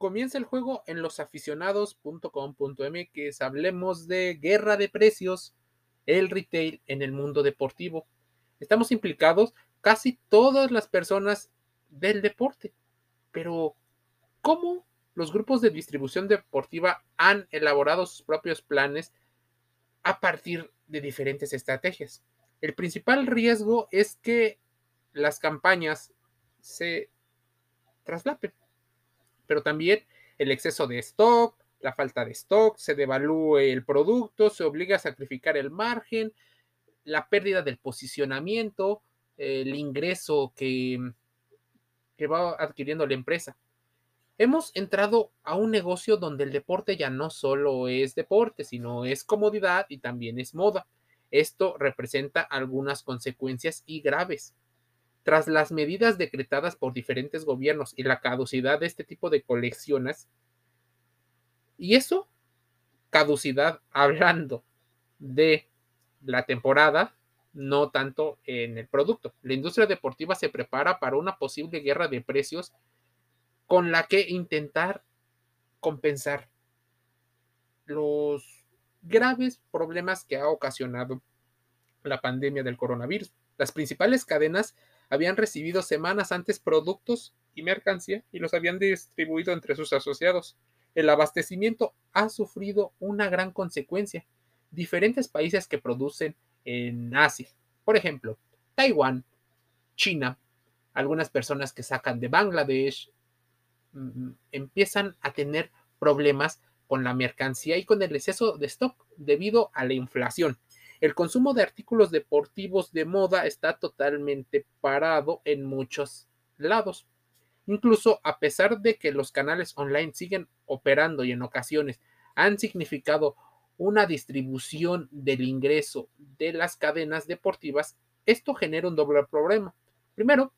comienza el juego en losaficionados.com.mx. Hablemos de guerra de precios, el retail en el mundo deportivo. Estamos implicados casi todas las personas del deporte. Pero, ¿cómo los grupos de distribución deportiva han elaborado sus propios planes a partir de diferentes estrategias? El principal riesgo es que las campañas se traslapen pero también el exceso de stock, la falta de stock, se devalúe el producto, se obliga a sacrificar el margen, la pérdida del posicionamiento, el ingreso que, que va adquiriendo la empresa. Hemos entrado a un negocio donde el deporte ya no solo es deporte, sino es comodidad y también es moda. Esto representa algunas consecuencias y graves. Tras las medidas decretadas por diferentes gobiernos y la caducidad de este tipo de colecciones, y eso, caducidad hablando de la temporada, no tanto en el producto. La industria deportiva se prepara para una posible guerra de precios con la que intentar compensar los graves problemas que ha ocasionado la pandemia del coronavirus. Las principales cadenas habían recibido semanas antes productos y mercancía y los habían distribuido entre sus asociados. El abastecimiento ha sufrido una gran consecuencia. Diferentes países que producen en Asia, por ejemplo, Taiwán, China, algunas personas que sacan de Bangladesh, mm, empiezan a tener problemas con la mercancía y con el exceso de stock debido a la inflación. El consumo de artículos deportivos de moda está totalmente parado en muchos lados. Incluso a pesar de que los canales online siguen operando y en ocasiones han significado una distribución del ingreso de las cadenas deportivas, esto genera un doble problema. Primero,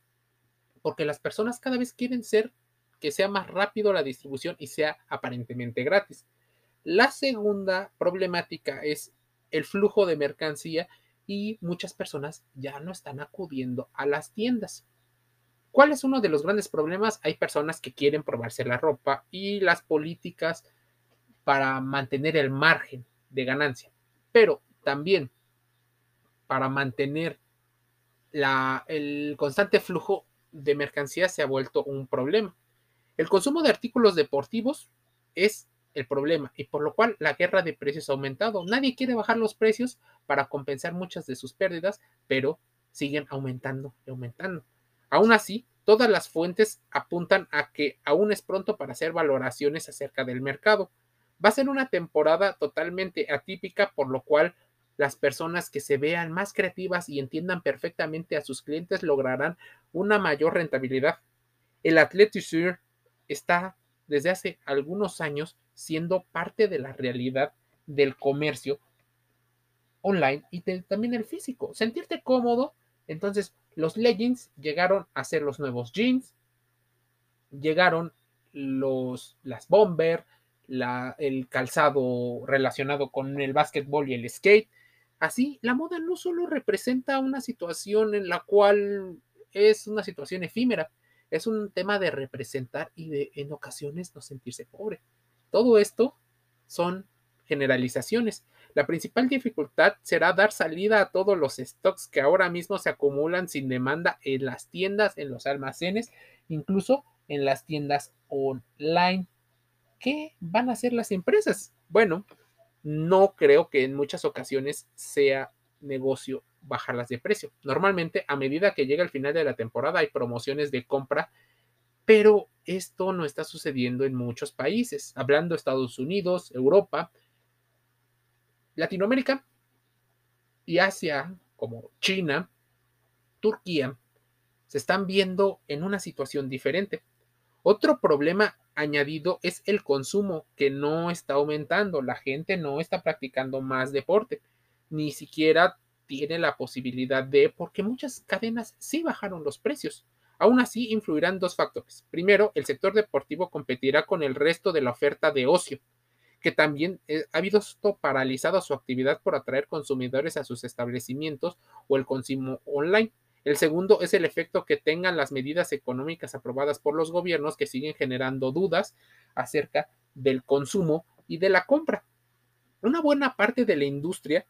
porque las personas cada vez quieren ser que sea más rápido la distribución y sea aparentemente gratis. La segunda problemática es el flujo de mercancía y muchas personas ya no están acudiendo a las tiendas. ¿Cuál es uno de los grandes problemas? Hay personas que quieren probarse la ropa y las políticas para mantener el margen de ganancia, pero también para mantener el constante flujo de mercancía se ha vuelto un problema. El consumo de artículos deportivos es el problema y por lo cual la guerra de precios ha aumentado. Nadie quiere bajar los precios para compensar muchas de sus pérdidas, pero siguen aumentando y aumentando. Aún así, todas las fuentes apuntan a que aún es pronto para hacer valoraciones acerca del mercado. Va a ser una temporada totalmente atípica, por lo cual las personas que se vean más creativas y entiendan perfectamente a sus clientes lograrán una mayor rentabilidad. El Athletic está desde hace algunos años siendo parte de la realidad del comercio online y también el físico. Sentirte cómodo. Entonces, los leggings llegaron a ser los nuevos jeans, llegaron los, las bomber, la, el calzado relacionado con el básquetbol y el skate. Así, la moda no solo representa una situación en la cual es una situación efímera, es un tema de representar y de en ocasiones no sentirse pobre. Todo esto son generalizaciones. La principal dificultad será dar salida a todos los stocks que ahora mismo se acumulan sin demanda en las tiendas, en los almacenes, incluso en las tiendas online. ¿Qué van a hacer las empresas? Bueno, no creo que en muchas ocasiones sea negocio bajarlas de precio. Normalmente, a medida que llega el final de la temporada, hay promociones de compra pero esto no está sucediendo en muchos países, hablando Estados Unidos, Europa, Latinoamérica y Asia, como China, Turquía, se están viendo en una situación diferente. Otro problema añadido es el consumo, que no está aumentando. La gente no está practicando más deporte, ni siquiera tiene la posibilidad de, porque muchas cadenas sí bajaron los precios. Aún así, influirán dos factores. Primero, el sector deportivo competirá con el resto de la oferta de ocio, que también eh, ha visto paralizada su actividad por atraer consumidores a sus establecimientos o el consumo online. El segundo es el efecto que tengan las medidas económicas aprobadas por los gobiernos que siguen generando dudas acerca del consumo y de la compra. Una buena parte de la industria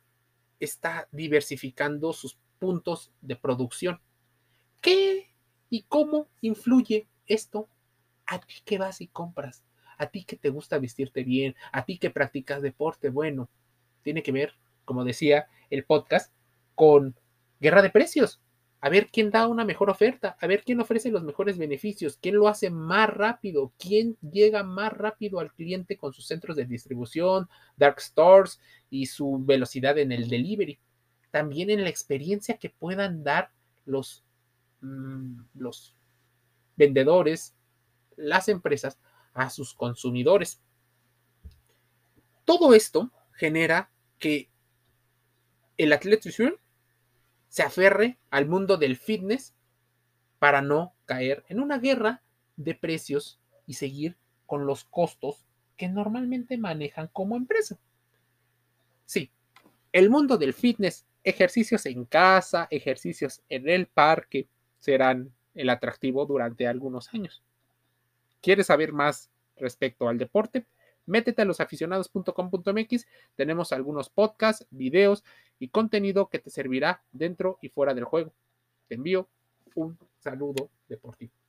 está diversificando sus puntos de producción. ¿Qué y cómo influye esto a ti que vas y compras? A ti que te gusta vestirte bien, a ti que practicas deporte, bueno, tiene que ver, como decía el podcast, con guerra de precios a ver quién da una mejor oferta, a ver quién ofrece los mejores beneficios, quién lo hace más rápido, quién llega más rápido al cliente con sus centros de distribución, dark stores y su velocidad en el delivery. También en la experiencia que puedan dar los, los vendedores, las empresas a sus consumidores. Todo esto genera que el atleta se aferre al mundo del fitness para no caer en una guerra de precios y seguir con los costos que normalmente manejan como empresa. Sí, el mundo del fitness, ejercicios en casa, ejercicios en el parque, serán el atractivo durante algunos años. ¿Quieres saber más respecto al deporte? Métete a losaficionados.com.mx, tenemos algunos podcasts, videos y contenido que te servirá dentro y fuera del juego. Te envío un saludo deportivo.